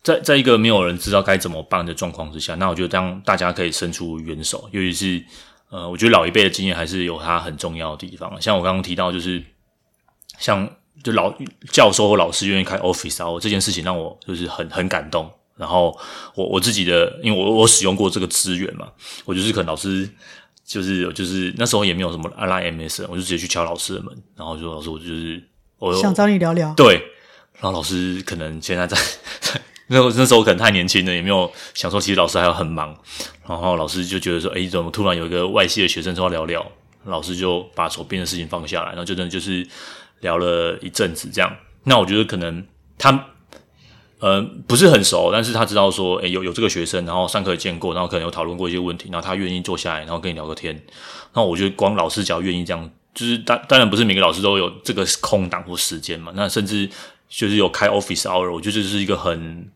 在在一个没有人知道该怎么办的状况之下，那我觉得当大家可以伸出援手，尤其是呃，我觉得老一辈的经验还是有它很重要的地方。像我刚刚提到，就是像就老教授或老师愿意开 office hour 这件事情，让我就是很很感动。然后我我自己的，因为我我使用过这个资源嘛，我就是可能老师就是就是那时候也没有什么 Line MSN，我就直接去敲老师的门，然后就说老师，我就是我想找你聊聊。对，然后老师可能现在在 那那时候可能太年轻了，也没有想说其实老师还要很忙，然后老师就觉得说，诶，怎么突然有一个外系的学生说要聊聊，老师就把手边的事情放下来，然后就真的就是聊了一阵子这样。那我觉得可能他。呃，不是很熟，但是他知道说，诶，有有这个学生，然后上课也见过，然后可能有讨论过一些问题，然后他愿意坐下来，然后跟你聊个天。那我觉得光老师只要愿意这样，就是当当然不是每个老师都有这个空档或时间嘛。那甚至就是有开 office hour，我觉得这是一个很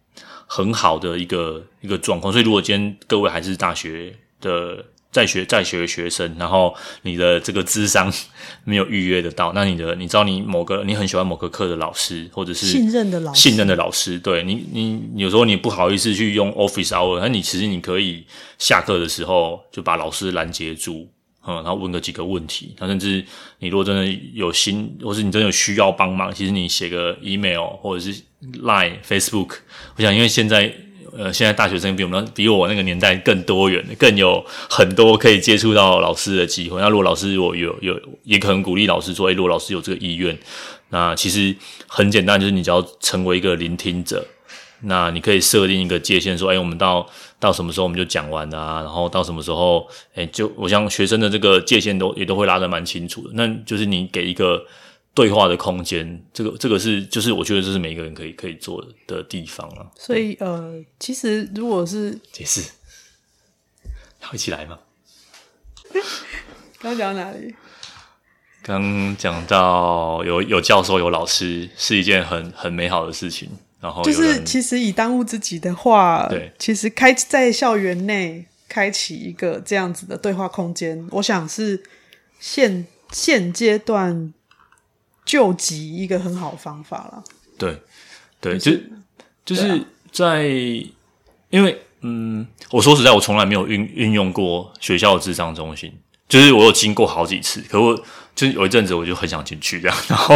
很好的一个一个状况。所以如果今天各位还是大学的在学在学的学生，然后你的这个智商 没有预约得到，那你的你知道你某个你很喜欢某个课的老师，或者是信任的老师，信任的老师，对你你有时候你不好意思去用 Office Hour，那你其实你可以下课的时候就把老师拦截住，嗯，然后问个几个问题，那甚至你如果真的有心，或是你真的有需要帮忙，其实你写个 email 或者是 Line、Facebook，我想因为现在。呃，现在大学生比我们比我那个年代更多元，更有很多可以接触到老师的机会。那如果老师如果有有，也可能鼓励老师说，诶，如果老师有这个意愿，那其实很简单，就是你只要成为一个聆听者，那你可以设定一个界限，说，诶，我们到到什么时候我们就讲完啊，然后到什么时候，诶，就我想学生的这个界限都也都会拉得蛮清楚的。那就是你给一个。对话的空间，这个这个是就是我觉得这是每一个人可以可以做的的地方啊。所以呃，其实如果是解释，要一起来吗？刚讲到哪里？刚讲到有有教授有老师是一件很很美好的事情。然后就是其实以当务之急的话，对，其实开在校园内开启一个这样子的对话空间，我想是现现阶段。救急一个很好的方法了。对，对，就是就是在，因为嗯，我说实在，我从来没有运运用过学校的智商中心，就是我有经过好几次，可我就是有一阵子我就很想进去这样，然后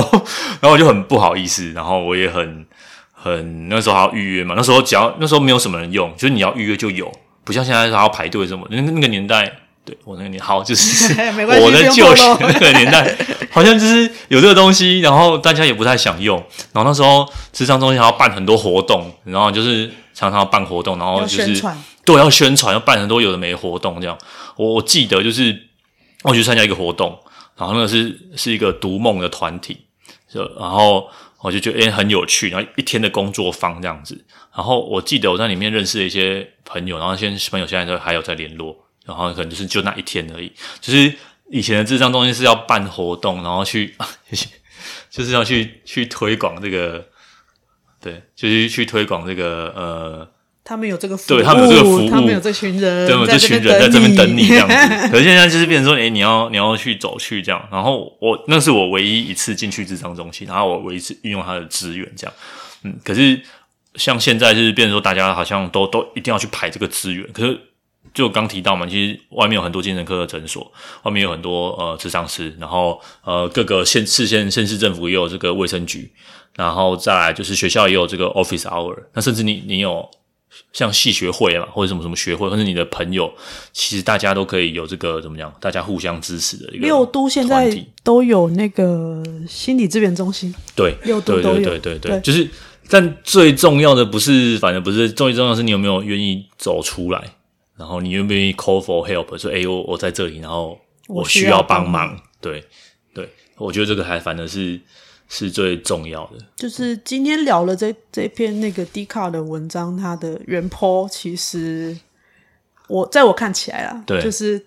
然后我就很不好意思，然后我也很很那时候还要预约嘛，那时候只要那时候没有什么人用，就是你要预约就有，不像现在还要排队什么，那那个年代。对我那个年好，就是 我的就学那个年代，好像就是有这个东西，然后大家也不太想用。然后那时候咨商中心还要办很多活动，然后就是常常要办活动，然后就是对要宣传，要办很多有的没的活动这样。我我记得就是我去参加一个活动，然后那个是是一个读梦的团体，就然后我就觉得诶很有趣，然后一天的工作坊这样子。然后我记得我在里面认识了一些朋友，然后现在朋友现在都还有在联络。然后可能就是就那一天而已，就是以前的智障中心是要办活动，然后去，就是要去去推广这个，对，就是去推广这个呃，他们有这个服务，对他们有这个服务，他们有这群人，对，有这群人在这边等你这样子。可是现在就是变成说，诶，你要你要去走去这样，然后我那是我唯一一次进去智障中心，然后我唯一一次运用他的资源这样，嗯，可是像现在就是变成说，大家好像都都一定要去排这个资源，可是。就刚提到嘛，其实外面有很多精神科的诊所，外面有很多呃智商师，然后呃各个县市县县市政府也有这个卫生局，然后再来就是学校也有这个 office hour，那甚至你你有像系学会嘛，或者什么什么学会，或者你的朋友，其实大家都可以有这个怎么讲，大家互相支持的一个。六都现在都有那个心理支援中心，对，六都都有，对对对对对，对就是，但最重要的不是，反正不是最重要的是你有没有愿意走出来。然后你愿不愿意 call for help？说，哎，我我在这里，然后我需要帮忙。忙对，对，我觉得这个还反而是是最重要的。就是今天聊了这这篇那个 Dcard 的文章，它的原 po 其实我在我看起来啊，对，就是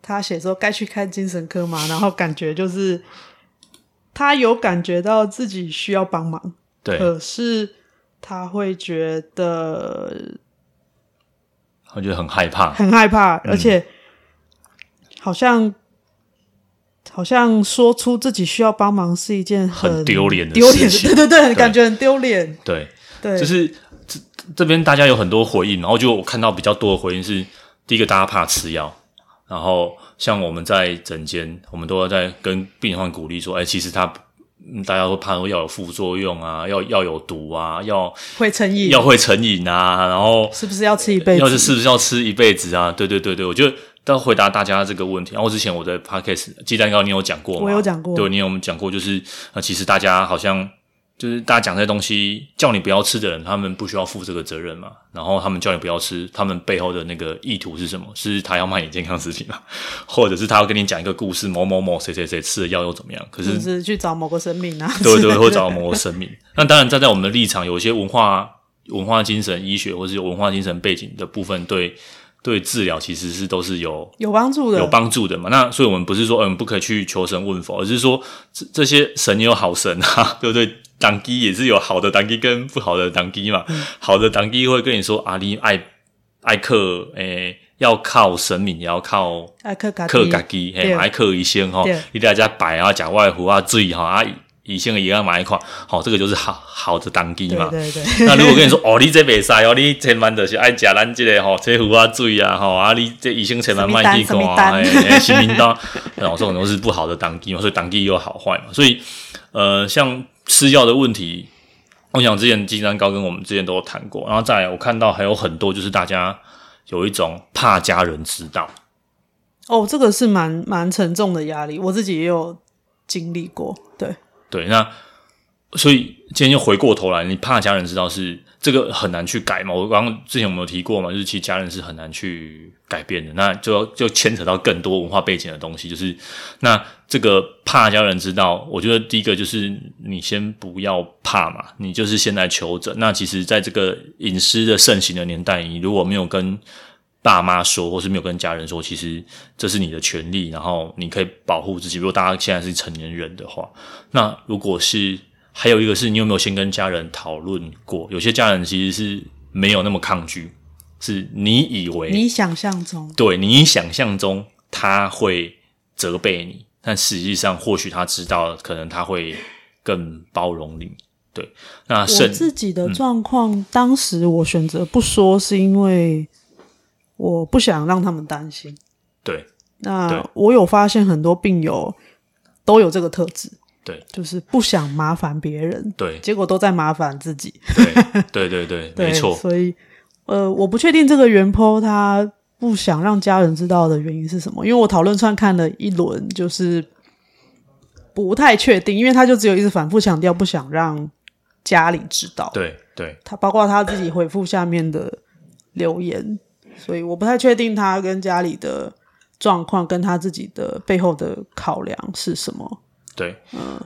他写说该去看精神科嘛，然后感觉就是他有感觉到自己需要帮忙，对，可是他会觉得。我觉得很害怕，很害怕，而且好像、嗯、好像说出自己需要帮忙是一件很，很丢脸的事情，对对对，对。感觉很丢脸。对。对，就是这这边大家有很多回应，然后就我看到比较多的回应是：第一个，大家怕吃药，然后像我们在诊间，我们都要在跟病患鼓励说：“哎，其实他。”嗯，大家都怕说要有副作用啊，要要有毒啊，要会成瘾，要会成瘾啊，然后是不是要吃一辈子？要是是不是要吃一辈子啊？对对对对，我就要回答大家这个问题。然后之前我在 Podcast 鸡蛋糕，你有讲过吗？我有讲过，对，你有讲过，就是呃，其实大家好像。就是大家讲这些东西，叫你不要吃的人，他们不需要负这个责任嘛。然后他们叫你不要吃，他们背后的那个意图是什么？是他要卖你健康食品嘛？或者是他要跟你讲一个故事，某某某谁谁谁吃了药又怎么样？可是是去找某个生命啊？对对，会找某个生命。那当然，站在我们的立场，有一些文化、文化精神医学，或是有文化精神背景的部分，对对治疗其实是都是有有帮助的，有帮助的嘛。那所以我们不是说嗯不可以去求神问佛，而是说这这些神也有好神啊，对不对？党机也是有好的党机跟不好的党机嘛，嗯、好的党机会跟你说啊，你爱爱克诶，要靠神明，也要靠靠靠家己，嘿，还靠医生吼，你大家摆啊，讲外乎啊，水吼啊。以前也要买一块，好，这个就是好好的当机嘛。对对对。那如果跟你说，哦，你这袂使哦，你千万就是爱食咱这个吼，这壶啊水啊，吼啊，你这医生千万卖去看，哎哎，新民当，那种这种都是不好的当机嘛，所以当机又有好坏嘛。所以，呃，像吃药的问题，我想之前金山高跟我们之前都有谈过，然后再来我看到还有很多就是大家有一种怕家人知道。哦，这个是蛮蛮沉重的压力，我自己也有经历过，对。对，那所以今天又回过头来，你怕家人知道是这个很难去改嘛？我刚刚之前有没有提过嘛？就是其实家人是很难去改变的，那就就牵扯到更多文化背景的东西。就是那这个怕家人知道，我觉得第一个就是你先不要怕嘛，你就是先来求诊。那其实在这个隐私的盛行的年代，你如果没有跟爸妈说，或是没有跟家人说，其实这是你的权利，然后你可以保护自己。如果大家现在是成年人的话，那如果是还有一个是你有没有先跟家人讨论过？有些家人其实是没有那么抗拒，是你以为你想象中，对，你想象中他会责备你，但实际上或许他知道，可能他会更包容你。对，那我自己的状况，嗯，当时我选择不说，是因为。我不想让他们担心。对，那我有发现很多病友都有这个特质。对，就是不想麻烦别人。对，结果都在麻烦自己。对，对对对，对 没错。所以，呃，我不确定这个原 PO 他不想让家人知道的原因是什么，因为我讨论串看了一轮，就是不太确定，因为他就只有一直反复强调不想让家里知道。对对，他包括他自己回复下面的留言。所以我不太确定他跟家里的状况，跟他自己的背后的考量是什么。对，嗯，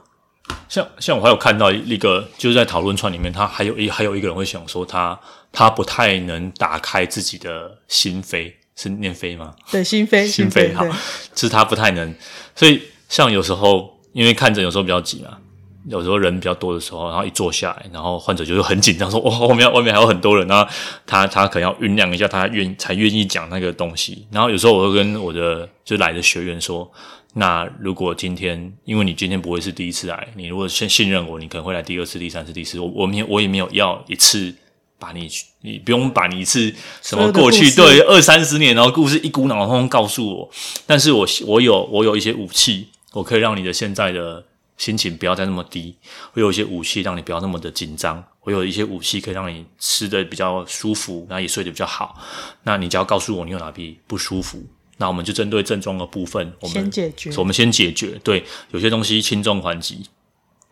像像我还有看到一个，就是在讨论串里面，他还有一还有一个人会想说他，他他不太能打开自己的心扉，是念扉吗？对，心扉，心扉，好，是他不太能。所以像有时候，因为看诊有时候比较急嘛。有时候人比较多的时候，然后一坐下来，然后患者就会很紧张，说：“哇，后面外面还有很多人。”然后他他可能要酝酿一下，他愿才愿意讲那个东西。然后有时候我会跟我的就来的学员说：“那如果今天，因为你今天不会是第一次来，你如果先信任我，你可能会来第二次、第三次、第四次。我我也没有要一次把你，你不用把你一次什么过去对二三十年然后故事一股脑通通告诉我。但是我我有我有一些武器，我可以让你的现在的。”心情不要再那么低，会有一些武器让你不要那么的紧张，会有一些武器可以让你吃的比较舒服，然后也睡得比较好。那你只要告诉我你有哪里不舒服，那我们就针对症状的部分，我们先解决。我们先解决。对，有些东西轻重缓急，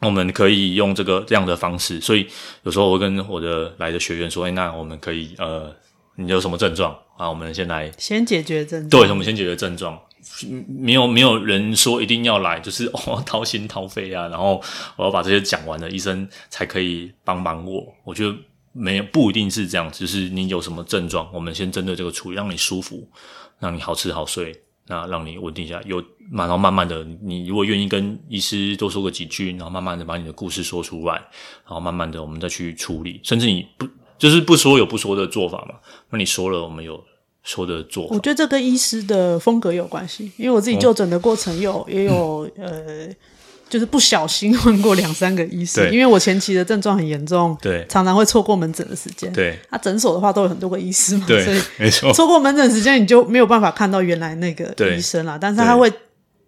我们可以用这个这样的方式。所以有时候我会跟我的来的学员说：“哎，那我们可以呃，你有什么症状啊？我们先来先解决症状。对，我们先解决症状。”没有没有人说一定要来，就是 哦掏心掏肺啊，然后我要把这些讲完了，医生才可以帮忙我。我觉得没有不一定是这样，就是你有什么症状，我们先针对这个处理，让你舒服，让你好吃好睡，那让你稳定下来。有，然后慢慢的，你如果愿意跟医师多说个几句，然后慢慢的把你的故事说出来，然后慢慢的我们再去处理。甚至你不就是不说有不说的做法嘛？那你说了，我们有。说的做，我觉得这跟医师的风格有关系，因为我自己就诊的过程有、哦、也有 呃，就是不小心问过两三个医师，因为我前期的症状很严重，对，常常会错过门诊的时间，对，那、啊、诊所的话都有很多个医师嘛，对，所以没错，错过门诊时间你就没有办法看到原来那个医生了，但是他会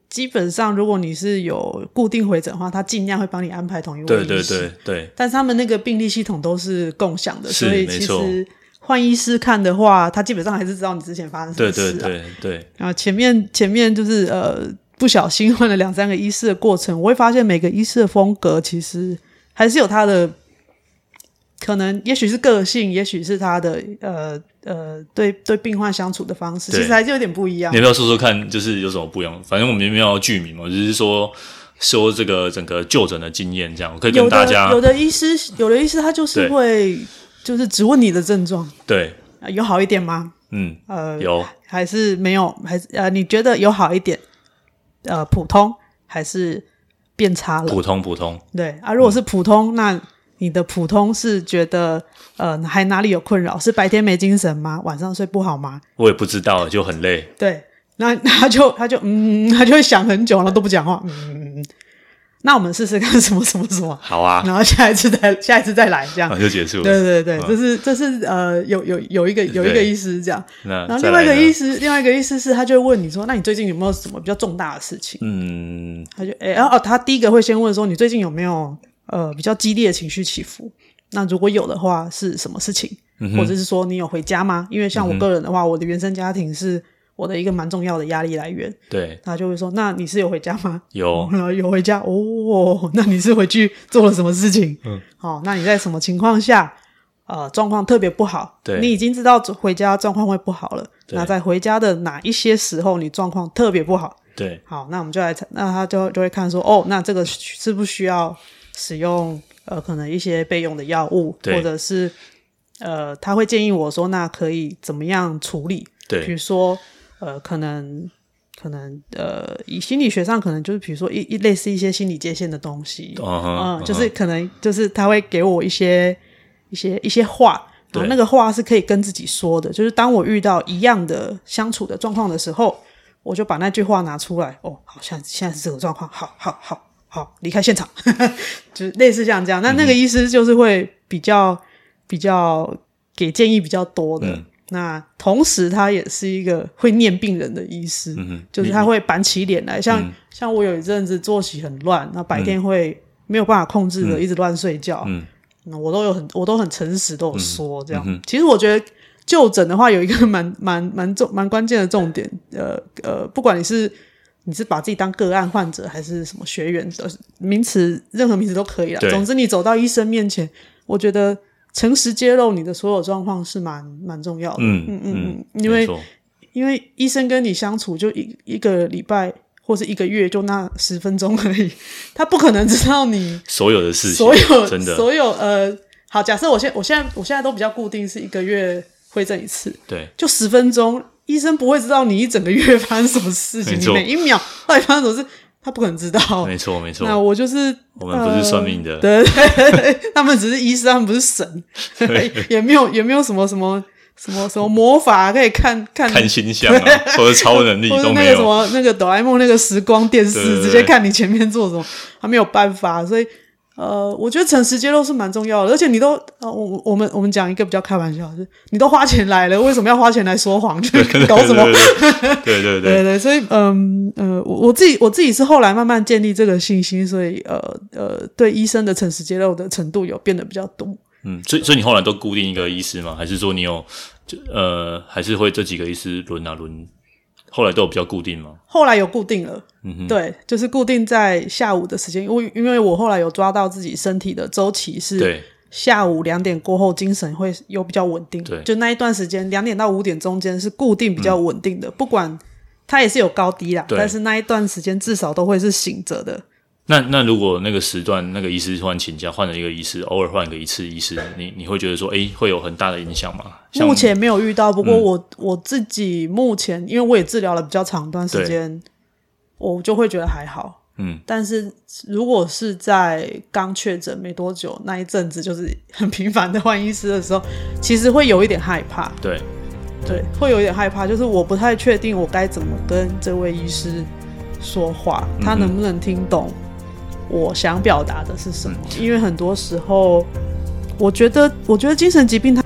基本上如果你是有固定回诊的话，他尽量会帮你安排同一位医师，对对对对，但是他们那个病历系统都是共享的，所以其实。换医师看的话，他基本上还是知道你之前发生什么事啊。对对对对。然后前面前面就是呃不小心换了两三个医师的过程，我会发现每个医师的风格其实还是有他的可能，也许是个性，也许是他的呃呃对对病患相处的方式，其实还是有点不一样。你要不要说说看，就是有什么不一样？反正我们也没有剧名嘛，就是说说这个整个就诊的经验，这样我可以跟大家。有的，有的医师，有的医师他就是会。就是只问你的症状，对，有好一点吗？嗯，呃，有，还是没有？还是呃，你觉得有好一点？呃，普通还是变差了？普通，普通。对啊，如果是普通，嗯、那你的普通是觉得呃还哪里有困扰？是白天没精神吗？晚上睡不好吗？我也不知道，就很累。对，那 他就他就嗯，他就会想很久，然后都不讲话。嗯，那我们试试看什么什么什么。好啊。然后下一次再下一次再来这样。就结束了。对对对，这是这是呃有有有一个有一个意思是这样。然后另外一个意思另外一个意思是他就会问你说，那你最近有没有什么比较重大的事情？嗯，他就哎哦，他第一个会先问说，你最近有没有？呃，比较激烈的情绪起伏，那如果有的话，是什么事情？嗯、或者是说你有回家吗？因为像我个人的话，嗯、我的原生家庭是我的一个蛮重要的压力来源。对，他就会说，那你是有回家吗？有，有回家哦。那你是回去做了什么事情？嗯，好，那你在什么情况下，呃，状况特别不好？对，你已经知道回家状况会不好了。那在回家的哪一些时候，你状况特别不好？对，好，那我们就来，那他就就会看说，哦，那这个是不需要？使用呃，可能一些备用的药物，或者是呃，他会建议我说，那可以怎么样处理？对，比如说呃，可能可能呃，以心理学上可能就是比如说一一类似一些心理界限的东西，嗯、uh-huh, uh-huh. 就是可能就是他会给我一些一些一些话，然后那个话是可以跟自己说的，就是当我遇到一样的相处的状况的时候，我就把那句话拿出来，哦，好像现在是这个状况，好好好。好，离开现场，就是类似像这样。那那个医师就是会比较、嗯、比较给建议比较多的。嗯、那同时他也是一个会念病人的医师，嗯、就是他会板起脸来。像、嗯、像我有一阵子作息很乱，那白天会没有办法控制的，一直乱睡觉。嗯，那我都有很我都很诚实都有说这样。嗯、其实我觉得就诊的话有一个蛮 蛮蛮重蛮关键的重点，呃呃，不管你是。你是把自己当个案患者，还是什么学员的名词？任何名词都可以啦。总之，你走到医生面前，我觉得诚实揭露你的所有状况是蛮蛮重要的。嗯嗯嗯嗯，因为因为医生跟你相处就一一个礼拜或是一个月，就那十分钟而已，他不可能知道你所有的事情，所有真的所有呃，好，假设我现我现在我现在都比较固定是一个月会诊一次，对，就十分钟。医生不会知道你一整个月发生什么事情，你每一秒到底发生什么事，他不可能知道。没错，没错。那我就是我们不是算命的，呃、对，对，对，他们只是医生，他们不是神，也没有也没有什么什么什么什么魔法可以看看看星象啊，或者超能力 都没有。或者那个什么那个哆啦 A 梦那个时光电视，直接看你前面做什么，他没有办法，所以。呃，我觉得诚实揭露是蛮重要的，而且你都，呃，我我们我们讲一个比较开玩笑，就是你都花钱来了，为什么要花钱来说谎？就是 搞什么？对对对。对对，所以嗯呃，我我自己我自己是后来慢慢建立这个信心，所以呃呃，对。医生的诚实揭露的程度有变得比较多。嗯，所以所以你后来都固定一个医师吗？还是说你有就呃，还是会这几个医师轮啊轮？后来都有比较固定吗？后来有固定了，嗯哼，对，就是固定在下午的时间，因为因为我后来有抓到自己身体的周期是，下午两点过后精神会有比较稳定，对，就那一段时间两点到五点中间是固定比较稳定的，嗯、不管它也是有高低啦，但是那一段时间至少都会是醒着的。那那如果那个时段那个医师突然请假，换了一个医师，偶尔换个一次医师，你你会觉得说，哎、欸，会有很大的影响吗？目前没有遇到，不过我、嗯、我自己目前，因为我也治疗了比较长一段时间，我就会觉得还好。嗯，但是如果是在刚确诊没多久那一阵子，就是很频繁的换医师的时候，其实会有一点害怕。对对，会有一点害怕，就是我不太确定我该怎么跟这位医师说话，他能不能听懂。我想表达的是什么？因为很多时候，我觉得，我觉得精神疾病它